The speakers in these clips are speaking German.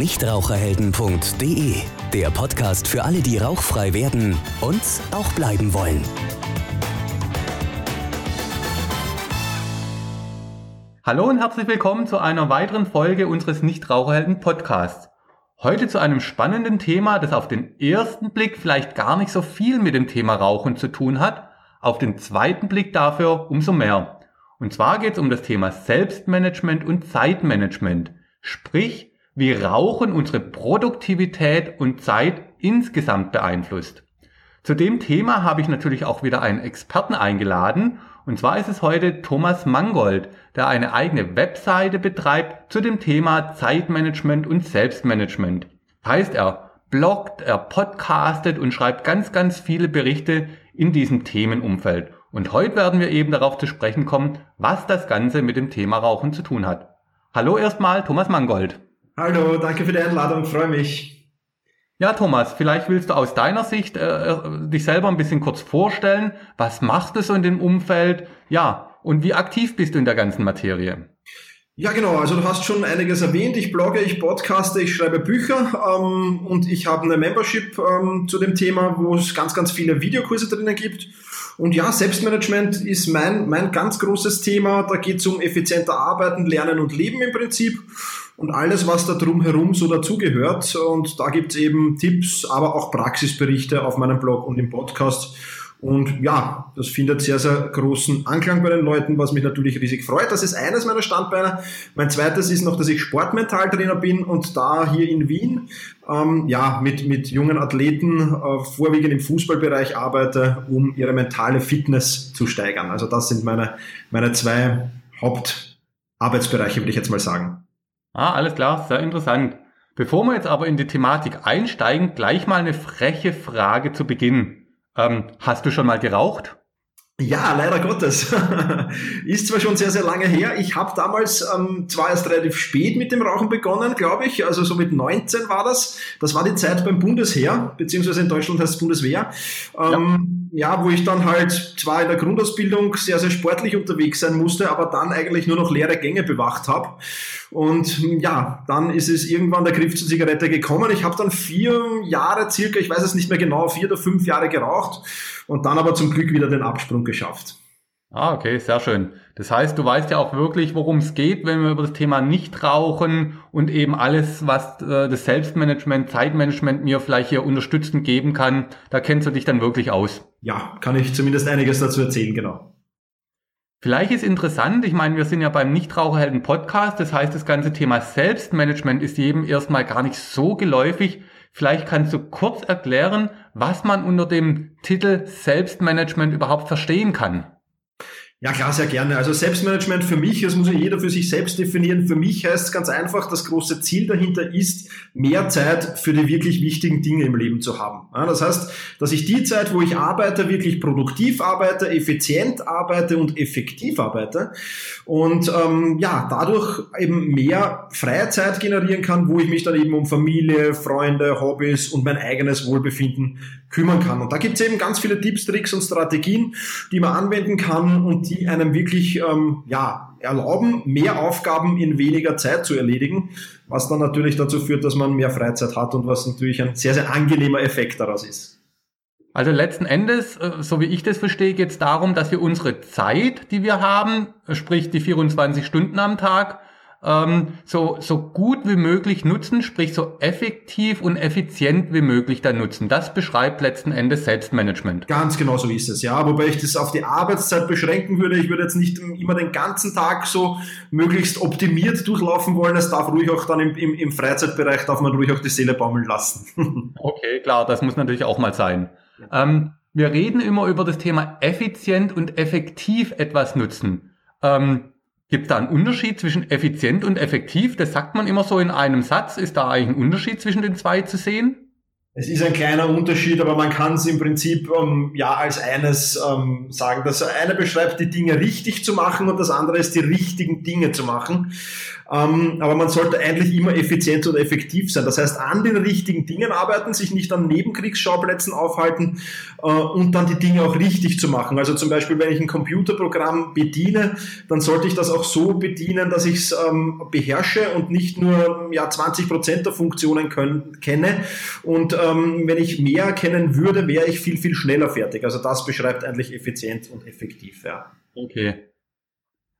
Nichtraucherhelden.de, der Podcast für alle, die rauchfrei werden und auch bleiben wollen. Hallo und herzlich willkommen zu einer weiteren Folge unseres Nichtraucherhelden Podcasts. Heute zu einem spannenden Thema, das auf den ersten Blick vielleicht gar nicht so viel mit dem Thema Rauchen zu tun hat, auf den zweiten Blick dafür umso mehr. Und zwar geht es um das Thema Selbstmanagement und Zeitmanagement. Sprich, wie Rauchen unsere Produktivität und Zeit insgesamt beeinflusst. Zu dem Thema habe ich natürlich auch wieder einen Experten eingeladen. Und zwar ist es heute Thomas Mangold, der eine eigene Webseite betreibt zu dem Thema Zeitmanagement und Selbstmanagement. Heißt er bloggt, er podcastet und schreibt ganz, ganz viele Berichte in diesem Themenumfeld. Und heute werden wir eben darauf zu sprechen kommen, was das Ganze mit dem Thema Rauchen zu tun hat. Hallo erstmal, Thomas Mangold. Hallo, danke für die Einladung, freue mich. Ja, Thomas, vielleicht willst du aus deiner Sicht äh, äh, dich selber ein bisschen kurz vorstellen. Was machst du so in dem Umfeld? Ja, und wie aktiv bist du in der ganzen Materie? Ja, genau. Also du hast schon einiges erwähnt. Ich blogge, ich podcaste, ich schreibe Bücher ähm, und ich habe eine Membership ähm, zu dem Thema, wo es ganz, ganz viele Videokurse drinnen gibt. Und ja, Selbstmanagement ist mein, mein ganz großes Thema. Da geht es um effizienter Arbeiten, Lernen und Leben im Prinzip und alles, was da drumherum so dazugehört. Und da gibt's eben Tipps, aber auch Praxisberichte auf meinem Blog und im Podcast. Und ja, das findet sehr, sehr großen Anklang bei den Leuten, was mich natürlich riesig freut. Das ist eines meiner Standbeine. Mein zweites ist noch, dass ich Sportmentaltrainer bin und da hier in Wien ähm, ja, mit, mit jungen Athleten äh, vorwiegend im Fußballbereich arbeite, um ihre mentale Fitness zu steigern. Also das sind meine, meine zwei Hauptarbeitsbereiche, würde ich jetzt mal sagen. Ah, alles klar, sehr interessant. Bevor wir jetzt aber in die Thematik einsteigen, gleich mal eine freche Frage zu Beginn. Ähm, hast du schon mal geraucht? Ja, leider Gottes. ist zwar schon sehr, sehr lange her. Ich habe damals ähm, zwar erst relativ spät mit dem Rauchen begonnen, glaube ich. Also so mit 19 war das. Das war die Zeit beim Bundesheer, beziehungsweise in Deutschland heißt es Bundeswehr. Ähm, ja. Ja, wo ich dann halt zwar in der Grundausbildung sehr, sehr sportlich unterwegs sein musste, aber dann eigentlich nur noch leere Gänge bewacht habe. Und ja, dann ist es irgendwann der Griff zur Zigarette gekommen. Ich habe dann vier Jahre circa, ich weiß es nicht mehr genau, vier oder fünf Jahre geraucht und dann aber zum Glück wieder den Absprung geschafft. Ah, okay, sehr schön. Das heißt, du weißt ja auch wirklich, worum es geht, wenn wir über das Thema Nichtrauchen und eben alles, was äh, das Selbstmanagement, Zeitmanagement mir vielleicht hier unterstützend geben kann, da kennst du dich dann wirklich aus. Ja, kann ich zumindest einiges dazu erzählen, genau. Vielleicht ist interessant, ich meine, wir sind ja beim Nichtraucherhelden Podcast, das heißt, das ganze Thema Selbstmanagement ist jedem erstmal gar nicht so geläufig. Vielleicht kannst du kurz erklären, was man unter dem Titel Selbstmanagement überhaupt verstehen kann. Ja, klar, sehr gerne. Also Selbstmanagement für mich, das muss ja jeder für sich selbst definieren. Für mich heißt es ganz einfach, das große Ziel dahinter ist, mehr Zeit für die wirklich wichtigen Dinge im Leben zu haben. Das heißt, dass ich die Zeit, wo ich arbeite, wirklich produktiv arbeite, effizient arbeite und effektiv arbeite und ähm, ja, dadurch eben mehr freie Zeit generieren kann, wo ich mich dann eben um Familie, Freunde, Hobbys und mein eigenes Wohlbefinden kümmern kann. Und da gibt es eben ganz viele Tipps, Tricks und Strategien, die man anwenden kann und die einem wirklich ähm, ja, erlauben, mehr Aufgaben in weniger Zeit zu erledigen, was dann natürlich dazu führt, dass man mehr Freizeit hat und was natürlich ein sehr, sehr angenehmer Effekt daraus ist. Also letzten Endes, äh, so wie ich das verstehe, geht es darum, dass wir unsere Zeit, die wir haben, sprich die 24 Stunden am Tag, ähm, so, so gut wie möglich nutzen, sprich so effektiv und effizient wie möglich dann nutzen. Das beschreibt letzten Endes Selbstmanagement. Ganz genau so ist es, ja. Wobei ich das auf die Arbeitszeit beschränken würde. Ich würde jetzt nicht immer den ganzen Tag so möglichst optimiert durchlaufen wollen. Es darf ruhig auch dann im, im, im Freizeitbereich, darf man ruhig auch die Seele baumeln lassen. okay, klar, das muss natürlich auch mal sein. Ähm, wir reden immer über das Thema effizient und effektiv etwas nutzen. Ähm, Gibt es da einen Unterschied zwischen effizient und effektiv? Das sagt man immer so in einem Satz. Ist da eigentlich ein Unterschied zwischen den zwei zu sehen? Es ist ein kleiner Unterschied, aber man kann es im Prinzip ähm, ja als eines ähm, sagen. Das eine beschreibt die Dinge richtig zu machen und das andere ist die richtigen Dinge zu machen. Ähm, aber man sollte eigentlich immer effizient und effektiv sein. Das heißt, an den richtigen Dingen arbeiten, sich nicht an Nebenkriegsschauplätzen aufhalten äh, und dann die Dinge auch richtig zu machen. Also zum Beispiel, wenn ich ein Computerprogramm bediene, dann sollte ich das auch so bedienen, dass ich es ähm, beherrsche und nicht nur ja, 20 Prozent der Funktionen können, kenne. Und ähm, wenn ich mehr kennen würde, wäre ich viel, viel schneller fertig. Also das beschreibt eigentlich effizient und effektiv. Ja. Okay.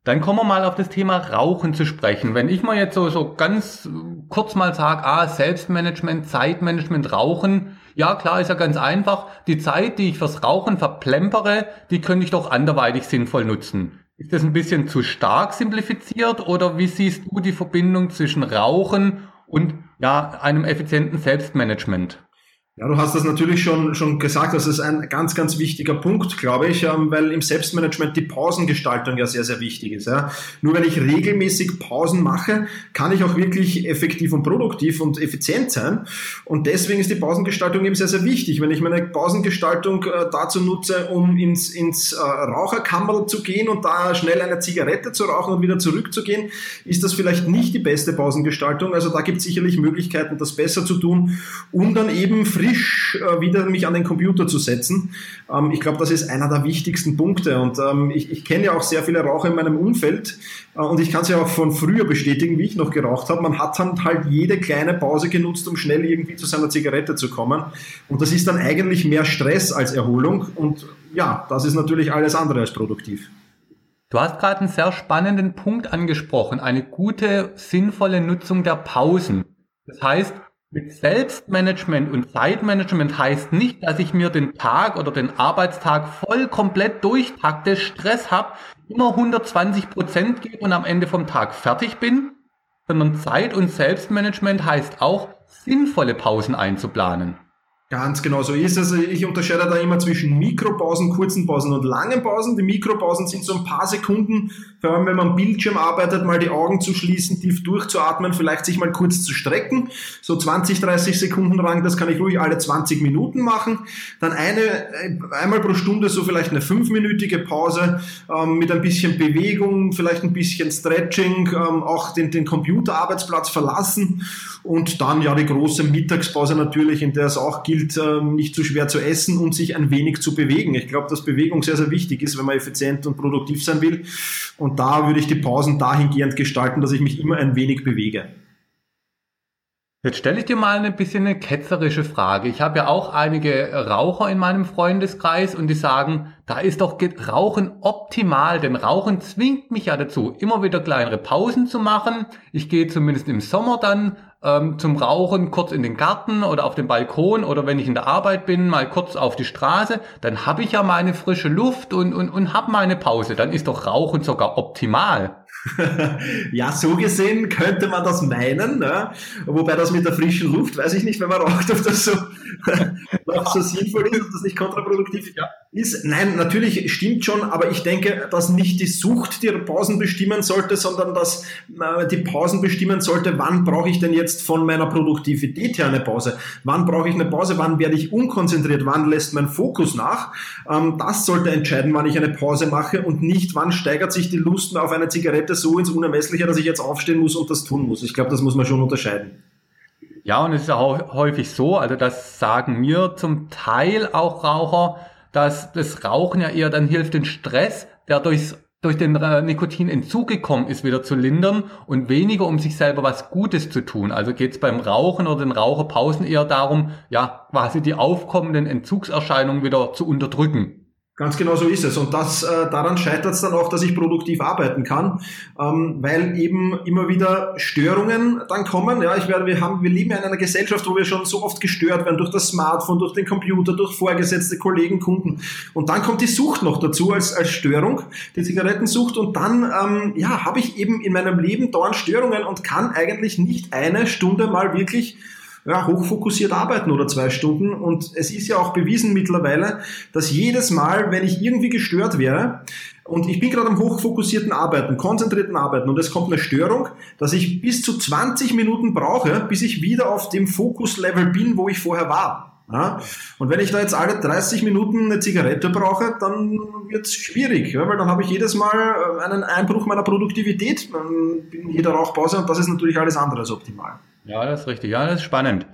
Dann kommen wir mal auf das Thema Rauchen zu sprechen. Wenn ich mal jetzt so, so ganz kurz mal sage, ah, Selbstmanagement, Zeitmanagement, Rauchen, ja klar, ist ja ganz einfach. Die Zeit, die ich fürs Rauchen verplempere, die könnte ich doch anderweitig sinnvoll nutzen. Ist das ein bisschen zu stark simplifiziert oder wie siehst du die Verbindung zwischen Rauchen und ja, einem effizienten Selbstmanagement? Ja, du hast das natürlich schon, schon gesagt, das ist ein ganz, ganz wichtiger Punkt, glaube ich, ähm, weil im Selbstmanagement die Pausengestaltung ja sehr, sehr wichtig ist. Nur wenn ich regelmäßig Pausen mache, kann ich auch wirklich effektiv und produktiv und effizient sein. Und deswegen ist die Pausengestaltung eben sehr, sehr wichtig. Wenn ich meine Pausengestaltung äh, dazu nutze, um ins, ins äh, Raucherkammer zu gehen und da schnell eine Zigarette zu rauchen und wieder zurückzugehen, ist das vielleicht nicht die beste Pausengestaltung. Also da gibt es sicherlich Möglichkeiten, das besser zu tun, um dann eben frisch frisch äh, wieder mich an den Computer zu setzen. Ähm, ich glaube, das ist einer der wichtigsten Punkte. Und ähm, ich, ich kenne ja auch sehr viele Raucher in meinem Umfeld. Äh, und ich kann es ja auch von früher bestätigen, wie ich noch geraucht habe. Man hat dann halt jede kleine Pause genutzt, um schnell irgendwie zu seiner Zigarette zu kommen. Und das ist dann eigentlich mehr Stress als Erholung. Und ja, das ist natürlich alles andere als produktiv. Du hast gerade einen sehr spannenden Punkt angesprochen, eine gute, sinnvolle Nutzung der Pausen. Das heißt, mit Selbstmanagement und Zeitmanagement heißt nicht, dass ich mir den Tag oder den Arbeitstag voll komplett durchtakte, Stress habe, immer 120 Prozent gebe und am Ende vom Tag fertig bin, sondern Zeit- und Selbstmanagement heißt auch, sinnvolle Pausen einzuplanen. Ganz genau so ist es. Ich unterscheide da immer zwischen Mikropausen, kurzen Pausen und langen Pausen. Die Mikropausen sind so ein paar Sekunden, vor allem wenn man am Bildschirm arbeitet, mal die Augen zu schließen, tief durchzuatmen, vielleicht sich mal kurz zu strecken. So 20, 30 Sekunden lang, das kann ich ruhig alle 20 Minuten machen. Dann eine, äh, einmal pro Stunde so vielleicht eine fünfminütige Pause ähm, mit ein bisschen Bewegung, vielleicht ein bisschen Stretching, ähm, auch den, den Computerarbeitsplatz verlassen und dann ja die große Mittagspause natürlich, in der es auch gilt, gilt, ähm, nicht zu schwer zu essen und sich ein wenig zu bewegen. Ich glaube, dass Bewegung sehr, sehr wichtig ist, wenn man effizient und produktiv sein will. Und da würde ich die Pausen dahingehend gestalten, dass ich mich immer ein wenig bewege. Jetzt stelle ich dir mal ein bisschen eine ketzerische Frage. Ich habe ja auch einige Raucher in meinem Freundeskreis und die sagen, da ist doch Rauchen optimal, denn Rauchen zwingt mich ja dazu, immer wieder kleinere Pausen zu machen. Ich gehe zumindest im Sommer dann ähm, zum Rauchen kurz in den Garten oder auf den Balkon oder wenn ich in der Arbeit bin, mal kurz auf die Straße, dann habe ich ja meine frische Luft und, und, und habe meine Pause. Dann ist doch Rauchen sogar optimal. ja, so gesehen könnte man das meinen, ne? wobei das mit der frischen Luft, weiß ich nicht, wenn man raucht, ob das so, ob so sinnvoll ist, ob das nicht kontraproduktiv ja. Ist. Nein, natürlich stimmt schon, aber ich denke, dass nicht die Sucht die Pausen bestimmen sollte, sondern dass äh, die Pausen bestimmen sollte, wann brauche ich denn jetzt von meiner Produktivität her eine Pause? Wann brauche ich eine Pause? Wann werde ich unkonzentriert? Wann lässt mein Fokus nach? Ähm, das sollte entscheiden, wann ich eine Pause mache und nicht, wann steigert sich die Lust auf eine Zigarette so ins Unermessliche, dass ich jetzt aufstehen muss und das tun muss. Ich glaube, das muss man schon unterscheiden. Ja, und es ist auch häufig so, also das sagen mir zum Teil auch Raucher, dass das Rauchen ja eher dann hilft, den Stress, der durchs, durch den äh, Nikotinentzug gekommen ist, wieder zu lindern und weniger um sich selber was Gutes zu tun. Also geht es beim Rauchen oder den Raucherpausen eher darum, ja, quasi die aufkommenden Entzugserscheinungen wieder zu unterdrücken. Ganz genau so ist es. Und das, äh, daran scheitert es dann auch, dass ich produktiv arbeiten kann, ähm, weil eben immer wieder Störungen dann kommen. Ja, ich werde, wir haben, wir leben in einer Gesellschaft, wo wir schon so oft gestört werden durch das Smartphone, durch den Computer, durch vorgesetzte Kollegen, Kunden. Und dann kommt die Sucht noch dazu als, als Störung, die Zigarettensucht. Und dann, ähm, ja, habe ich eben in meinem Leben dauernd Störungen und kann eigentlich nicht eine Stunde mal wirklich ja, hochfokussiert arbeiten oder zwei Stunden. Und es ist ja auch bewiesen mittlerweile, dass jedes Mal, wenn ich irgendwie gestört wäre, und ich bin gerade am hochfokussierten Arbeiten, konzentrierten Arbeiten und es kommt eine Störung, dass ich bis zu 20 Minuten brauche, bis ich wieder auf dem Fokuslevel bin, wo ich vorher war. Ja? Und wenn ich da jetzt alle 30 Minuten eine Zigarette brauche, dann wird es schwierig, ja? weil dann habe ich jedes Mal äh, einen Einbruch meiner Produktivität, ich jeder Rauchpause und das ist natürlich alles andere als optimal. Ja, das ist richtig. Ja, das ist spannend.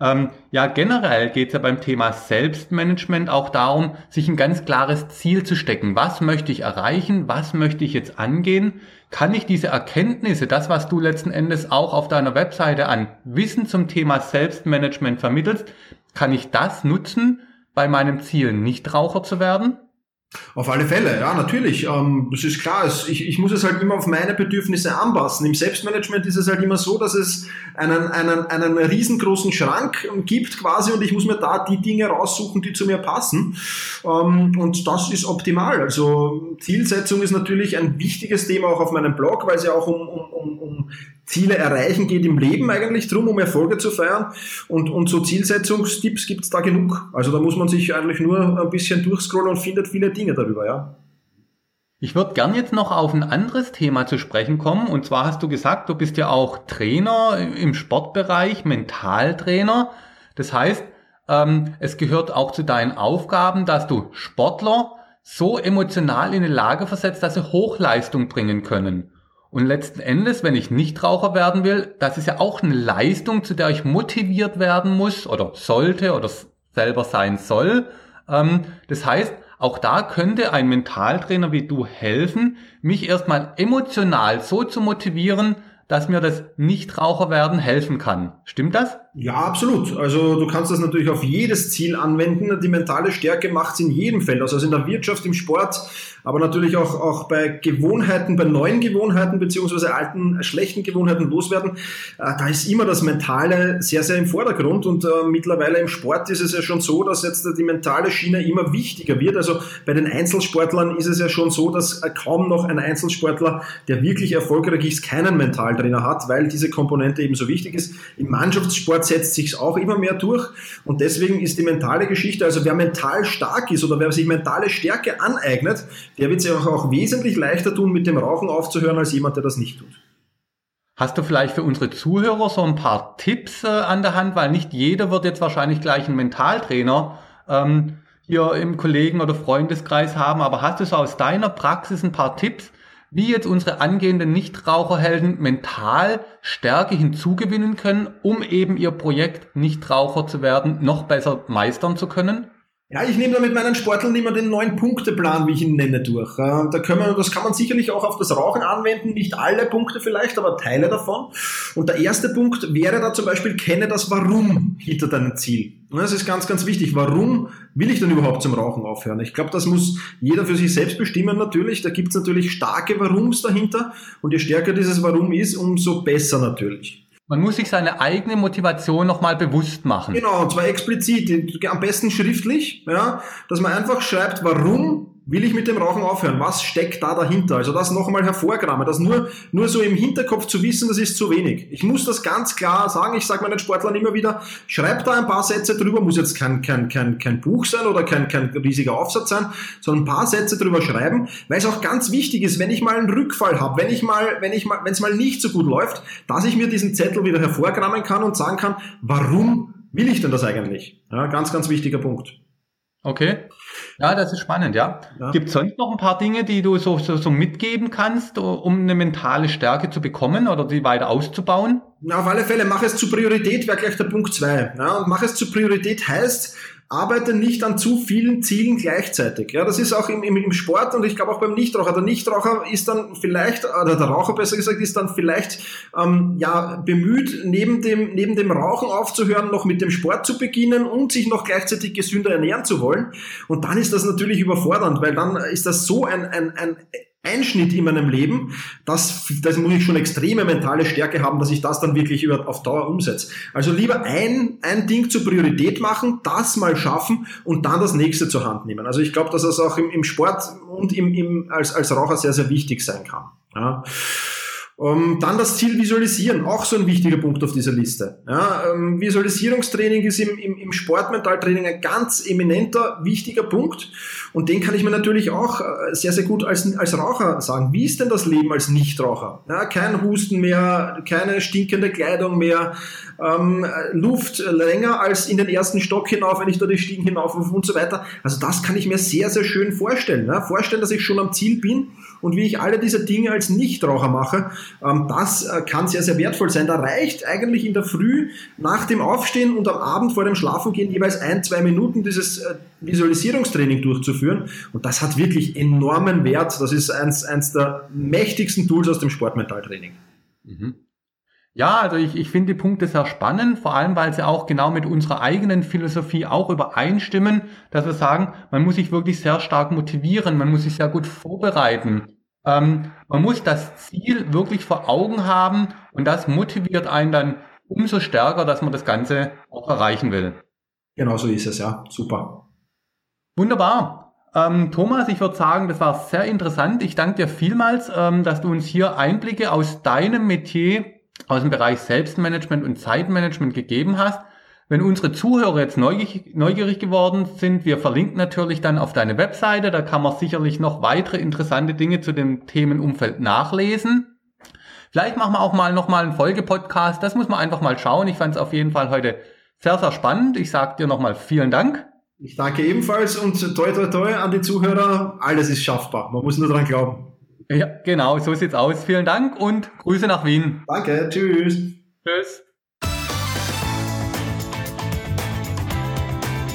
Ähm, ja, generell geht es ja beim Thema Selbstmanagement auch darum, sich ein ganz klares Ziel zu stecken. Was möchte ich erreichen? Was möchte ich jetzt angehen? Kann ich diese Erkenntnisse, das, was du letzten Endes auch auf deiner Webseite an Wissen zum Thema Selbstmanagement vermittelst, kann ich das nutzen, bei meinem Ziel Nichtraucher zu werden? Auf alle Fälle, ja, natürlich. Ähm, das ist klar. Ich, ich muss es halt immer auf meine Bedürfnisse anpassen. Im Selbstmanagement ist es halt immer so, dass es einen, einen, einen riesengroßen Schrank gibt quasi und ich muss mir da die Dinge raussuchen, die zu mir passen. Ähm, und das ist optimal. Also Zielsetzung ist natürlich ein wichtiges Thema auch auf meinem Blog, weil es ja auch um, um, um, um Ziele erreichen geht im Leben eigentlich drum, um Erfolge zu feiern. Und, und so Zielsetzungstipps gibt's da genug. Also da muss man sich eigentlich nur ein bisschen durchscrollen und findet viele Dinge darüber, ja. Ich würde gern jetzt noch auf ein anderes Thema zu sprechen kommen. Und zwar hast du gesagt, du bist ja auch Trainer im Sportbereich, Mentaltrainer. Das heißt, ähm, es gehört auch zu deinen Aufgaben, dass du Sportler so emotional in eine Lage versetzt, dass sie Hochleistung bringen können. Und letzten Endes, wenn ich Nichtraucher werden will, das ist ja auch eine Leistung, zu der ich motiviert werden muss oder sollte oder selber sein soll. Ähm, das heißt, auch da könnte ein Mentaltrainer wie du helfen, mich erstmal emotional so zu motivieren, dass mir das Nichtraucherwerden helfen kann. Stimmt das? Ja, absolut. Also du kannst das natürlich auf jedes Ziel anwenden. Die mentale Stärke macht es in jedem Feld, also in der Wirtschaft, im Sport, aber natürlich auch, auch bei Gewohnheiten, bei neuen Gewohnheiten beziehungsweise alten, schlechten Gewohnheiten loswerden. Äh, da ist immer das Mentale sehr, sehr im Vordergrund und äh, mittlerweile im Sport ist es ja schon so, dass jetzt die mentale Schiene immer wichtiger wird. Also bei den Einzelsportlern ist es ja schon so, dass äh, kaum noch ein Einzelsportler, der wirklich erfolgreich ist, keinen Mentaltrainer hat, weil diese Komponente eben so wichtig ist. Im Mannschaftssport setzt sich auch immer mehr durch und deswegen ist die mentale Geschichte, also wer mental stark ist oder wer sich mentale Stärke aneignet, der wird sich auch, auch wesentlich leichter tun, mit dem Rauchen aufzuhören, als jemand, der das nicht tut. Hast du vielleicht für unsere Zuhörer so ein paar Tipps äh, an der Hand, weil nicht jeder wird jetzt wahrscheinlich gleich einen Mentaltrainer ähm, hier im Kollegen- oder Freundeskreis haben, aber hast du so aus deiner Praxis ein paar Tipps, wie jetzt unsere angehenden Nichtraucherhelden mental Stärke hinzugewinnen können, um eben ihr Projekt Nichtraucher zu werden, noch besser meistern zu können? Ja, ich nehme da mit meinen Sportlern immer den neun-Punkte-Plan, wie ich ihn nenne, durch. Da können wir, das kann man sicherlich auch auf das Rauchen anwenden, nicht alle Punkte vielleicht, aber Teile davon. Und der erste Punkt wäre da zum Beispiel, kenne das Warum hinter deinem Ziel. Das ist ganz, ganz wichtig. Warum will ich denn überhaupt zum Rauchen aufhören? Ich glaube, das muss jeder für sich selbst bestimmen natürlich. Da gibt es natürlich starke Warums dahinter. Und je stärker dieses Warum ist, umso besser natürlich. Man muss sich seine eigene Motivation nochmal bewusst machen. Genau, und zwar explizit, am besten schriftlich, ja, dass man einfach schreibt, warum will ich mit dem Rauchen aufhören? Was steckt da dahinter? Also das nochmal hervorkramen. Das nur, nur so im Hinterkopf zu wissen, das ist zu wenig. Ich muss das ganz klar sagen. Ich sage meinen Sportlern immer wieder, schreibt da ein paar Sätze drüber. Muss jetzt kein, kein, kein, kein Buch sein oder kein, kein riesiger Aufsatz sein, sondern ein paar Sätze drüber schreiben, weil es auch ganz wichtig ist, wenn ich mal einen Rückfall habe, wenn ich mal, wenn ich mal, wenn es mal nicht so gut läuft, dass ich mir diesen Zettel wieder hervorkramen kann und sagen kann, warum will ich denn das eigentlich? Ja, ganz, ganz wichtiger Punkt. Okay. Ja, das ist spannend, ja. ja. Gibt es sonst noch ein paar Dinge, die du so, so, so mitgeben kannst, um eine mentale Stärke zu bekommen oder die weiter auszubauen? Na, auf alle Fälle, mach es zur Priorität, wäre gleich der Punkt zwei. Ja, und mach es zur Priorität heißt, arbeite nicht an zu vielen Zielen gleichzeitig. Ja, das ist auch im, im, im Sport und ich glaube auch beim Nichtraucher. Der Nichtraucher ist dann vielleicht, oder der Raucher besser gesagt, ist dann vielleicht ähm, ja bemüht, neben dem, neben dem Rauchen aufzuhören, noch mit dem Sport zu beginnen und sich noch gleichzeitig gesünder ernähren zu wollen. Und dann ist das natürlich überfordernd, weil dann ist das so ein, ein, ein Einschnitt in meinem Leben, das, das muss ich schon extreme mentale Stärke haben, dass ich das dann wirklich über, auf Dauer umsetze. Also lieber ein, ein Ding zur Priorität machen, das mal schaffen und dann das nächste zur Hand nehmen. Also ich glaube, dass das auch im, im Sport und im, im, als, als Raucher sehr, sehr wichtig sein kann. Ja. Ähm, dann das Ziel visualisieren, auch so ein wichtiger Punkt auf dieser Liste. Ja, ähm, Visualisierungstraining ist im, im, im Sportmentaltraining ein ganz eminenter, wichtiger Punkt. Und den kann ich mir natürlich auch äh, sehr, sehr gut als, als Raucher sagen. Wie ist denn das Leben als Nichtraucher? Ja, kein Husten mehr, keine stinkende Kleidung mehr, ähm, Luft länger als in den ersten Stock hinauf, wenn ich da die Stiegen hinauf und so weiter. Also das kann ich mir sehr, sehr schön vorstellen. Ja? Vorstellen, dass ich schon am Ziel bin und wie ich alle diese Dinge als Nichtraucher mache, ähm, das äh, kann sehr, sehr wertvoll sein. Da reicht eigentlich in der Früh nach dem Aufstehen und am Abend vor dem Schlafengehen jeweils ein, zwei Minuten dieses äh, Visualisierungstraining durchzuführen. Und das hat wirklich enormen Wert. Das ist eins, eins der mächtigsten Tools aus dem Sportmentaltraining. Mhm. Ja, also ich, ich finde die Punkte sehr spannend, vor allem weil sie auch genau mit unserer eigenen Philosophie auch übereinstimmen, dass wir sagen, man muss sich wirklich sehr stark motivieren, man muss sich sehr gut vorbereiten. Ähm, man muss das Ziel wirklich vor Augen haben und das motiviert einen dann umso stärker, dass man das Ganze auch erreichen will. Genau so ist es, ja. Super. Wunderbar. Ähm, Thomas, ich würde sagen, das war sehr interessant. Ich danke dir vielmals, ähm, dass du uns hier Einblicke aus deinem Metier, aus dem Bereich Selbstmanagement und Zeitmanagement gegeben hast. Wenn unsere Zuhörer jetzt neugierig, neugierig geworden sind, wir verlinken natürlich dann auf deine Webseite, da kann man sicherlich noch weitere interessante Dinge zu dem Themenumfeld nachlesen. Vielleicht machen wir auch mal nochmal einen Folgepodcast, das muss man einfach mal schauen. Ich fand es auf jeden Fall heute sehr, sehr spannend. Ich sage dir nochmal vielen Dank. Ich danke ebenfalls und toi toi toi an die Zuhörer, alles ist schaffbar, man muss nur dran glauben. Ja, genau, so sieht's aus. Vielen Dank und Grüße nach Wien. Danke, tschüss. Tschüss.